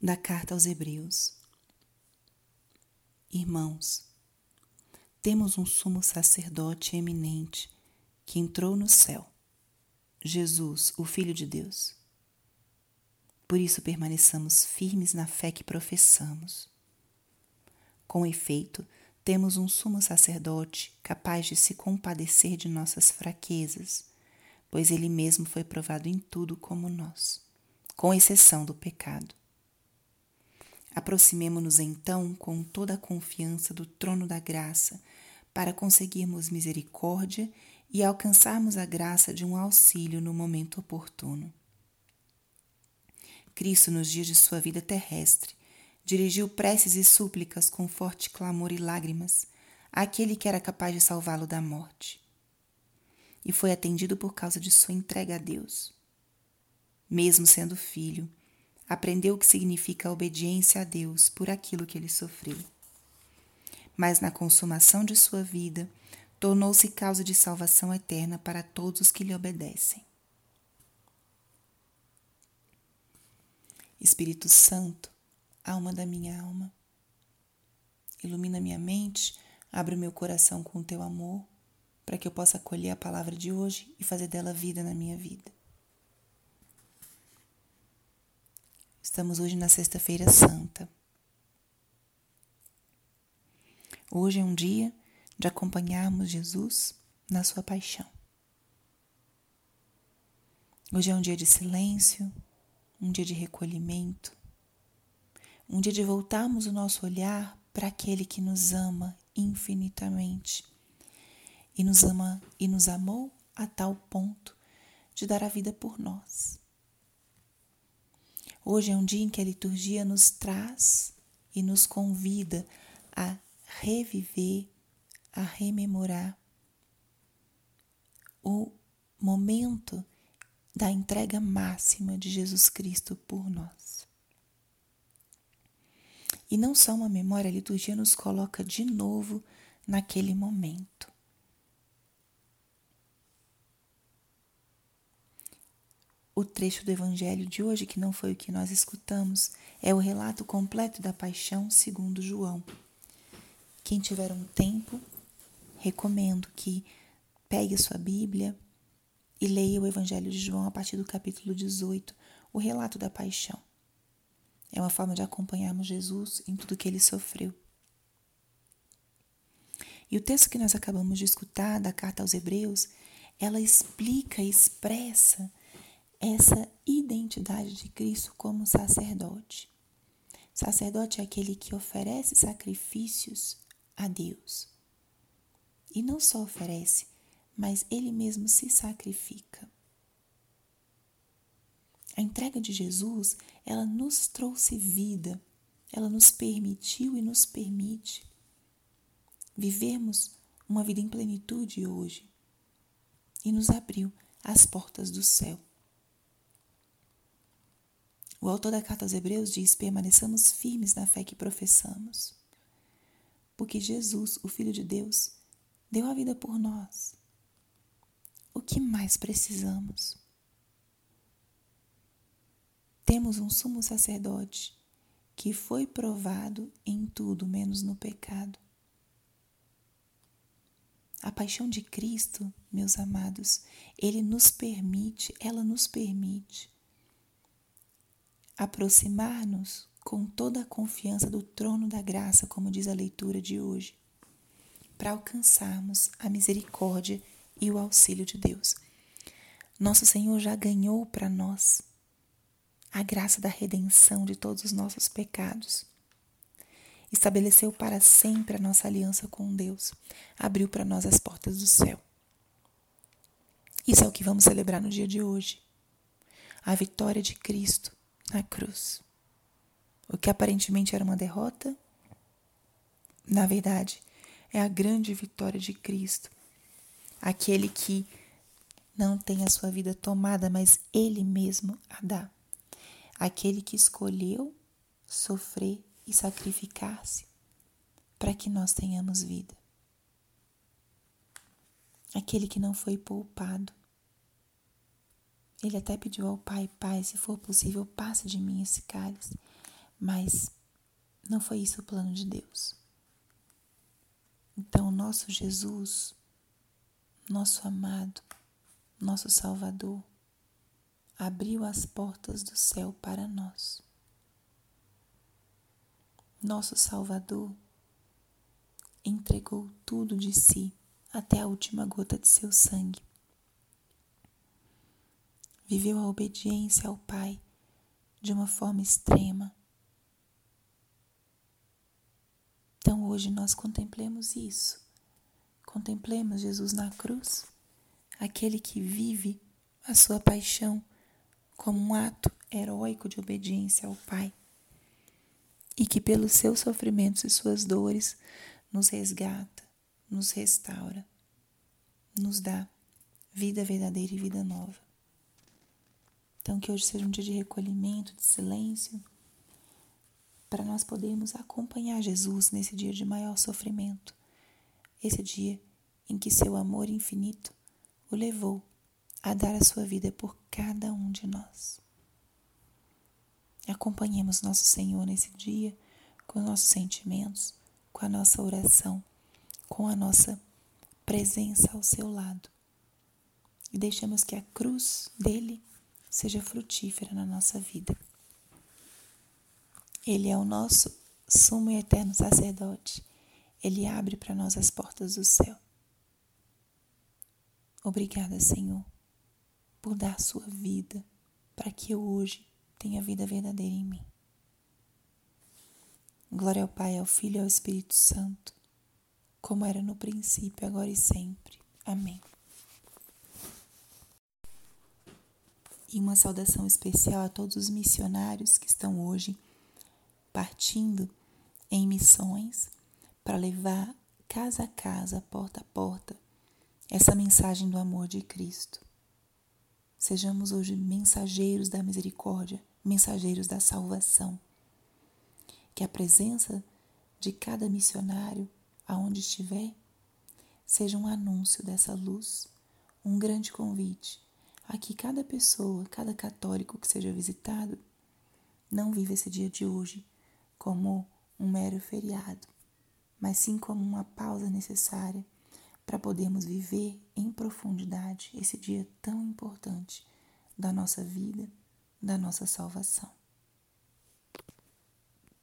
da carta aos Hebreus. Irmãos, temos um sumo sacerdote eminente que entrou no céu, Jesus, o Filho de Deus. Por isso permaneçamos firmes na fé que professamos. Com efeito, temos um sumo sacerdote capaz de se compadecer de nossas fraquezas, pois ele mesmo foi provado em tudo como nós, com exceção do pecado. Aproximemo-nos então com toda a confiança do trono da graça, para conseguirmos misericórdia e alcançarmos a graça de um auxílio no momento oportuno. Cristo, nos dias de sua vida terrestre, dirigiu preces e súplicas com forte clamor e lágrimas àquele que era capaz de salvá-lo da morte. E foi atendido por causa de sua entrega a Deus. Mesmo sendo filho, aprendeu o que significa a obediência a Deus por aquilo que ele sofreu. Mas na consumação de sua vida, tornou-se causa de salvação eterna para todos os que lhe obedecem. Espírito Santo, alma da minha alma, ilumina minha mente, abre o meu coração com o teu amor, para que eu possa acolher a palavra de hoje e fazer dela vida na minha vida. Estamos hoje na Sexta-feira Santa. Hoje é um dia de acompanharmos Jesus na sua paixão. Hoje é um dia de silêncio, um dia de recolhimento, um dia de voltarmos o nosso olhar para aquele que nos ama infinitamente e nos ama e nos amou a tal ponto de dar a vida por nós. Hoje é um dia em que a liturgia nos traz e nos convida a reviver, a rememorar o momento da entrega máxima de Jesus Cristo por nós. E não só uma memória, a liturgia nos coloca de novo naquele momento. O trecho do Evangelho de hoje, que não foi o que nós escutamos, é o relato completo da paixão segundo João. Quem tiver um tempo, recomendo que pegue a sua Bíblia e leia o Evangelho de João a partir do capítulo 18, o relato da paixão. É uma forma de acompanharmos Jesus em tudo que ele sofreu. E o texto que nós acabamos de escutar da carta aos Hebreus, ela explica, expressa essa identidade de Cristo como sacerdote. Sacerdote é aquele que oferece sacrifícios a Deus. E não só oferece, mas ele mesmo se sacrifica. A entrega de Jesus, ela nos trouxe vida, ela nos permitiu e nos permite vivermos uma vida em plenitude hoje e nos abriu as portas do céu. O autor da carta aos Hebreus diz: permaneçamos firmes na fé que professamos. Porque Jesus, o Filho de Deus, deu a vida por nós. O que mais precisamos? Temos um sumo sacerdote que foi provado em tudo menos no pecado. A paixão de Cristo, meus amados, ele nos permite, ela nos permite aproximar-nos com toda a confiança do trono da graça, como diz a leitura de hoje, para alcançarmos a misericórdia e o auxílio de Deus. Nosso Senhor já ganhou para nós a graça da redenção de todos os nossos pecados. Estabeleceu para sempre a nossa aliança com Deus, abriu para nós as portas do céu. Isso é o que vamos celebrar no dia de hoje. A vitória de Cristo na cruz. O que aparentemente era uma derrota, na verdade, é a grande vitória de Cristo. Aquele que não tem a sua vida tomada, mas Ele mesmo a dá. Aquele que escolheu sofrer e sacrificar-se para que nós tenhamos vida. Aquele que não foi poupado, ele até pediu ao pai: Pai, se for possível, passe de mim esse cálice, Mas não foi isso o plano de Deus. Então, nosso Jesus, nosso amado, nosso Salvador, abriu as portas do céu para nós. Nosso Salvador entregou tudo de si até a última gota de seu sangue. Viveu a obediência ao Pai de uma forma extrema. Então hoje nós contemplemos isso. Contemplemos Jesus na cruz, aquele que vive a sua paixão como um ato heróico de obediência ao Pai e que pelos seus sofrimentos e suas dores nos resgata, nos restaura, nos dá vida verdadeira e vida nova. Então, que hoje seja um dia de recolhimento, de silêncio, para nós podermos acompanhar Jesus nesse dia de maior sofrimento, esse dia em que seu amor infinito o levou a dar a sua vida por cada um de nós. Acompanhemos nosso Senhor nesse dia com nossos sentimentos, com a nossa oração, com a nossa presença ao seu lado. E deixemos que a cruz dele seja frutífera na nossa vida. Ele é o nosso sumo e eterno sacerdote. Ele abre para nós as portas do céu. Obrigada, Senhor, por dar sua vida para que eu hoje tenha vida verdadeira em mim. Glória ao Pai, ao Filho e ao Espírito Santo, como era no princípio, agora e sempre. Amém. E uma saudação especial a todos os missionários que estão hoje partindo em missões para levar casa a casa, porta a porta, essa mensagem do amor de Cristo. Sejamos hoje mensageiros da misericórdia, mensageiros da salvação. Que a presença de cada missionário, aonde estiver, seja um anúncio dessa luz, um grande convite a que cada pessoa, cada católico que seja visitado, não viva esse dia de hoje como um mero feriado, mas sim como uma pausa necessária para podermos viver em profundidade esse dia tão importante da nossa vida, da nossa salvação.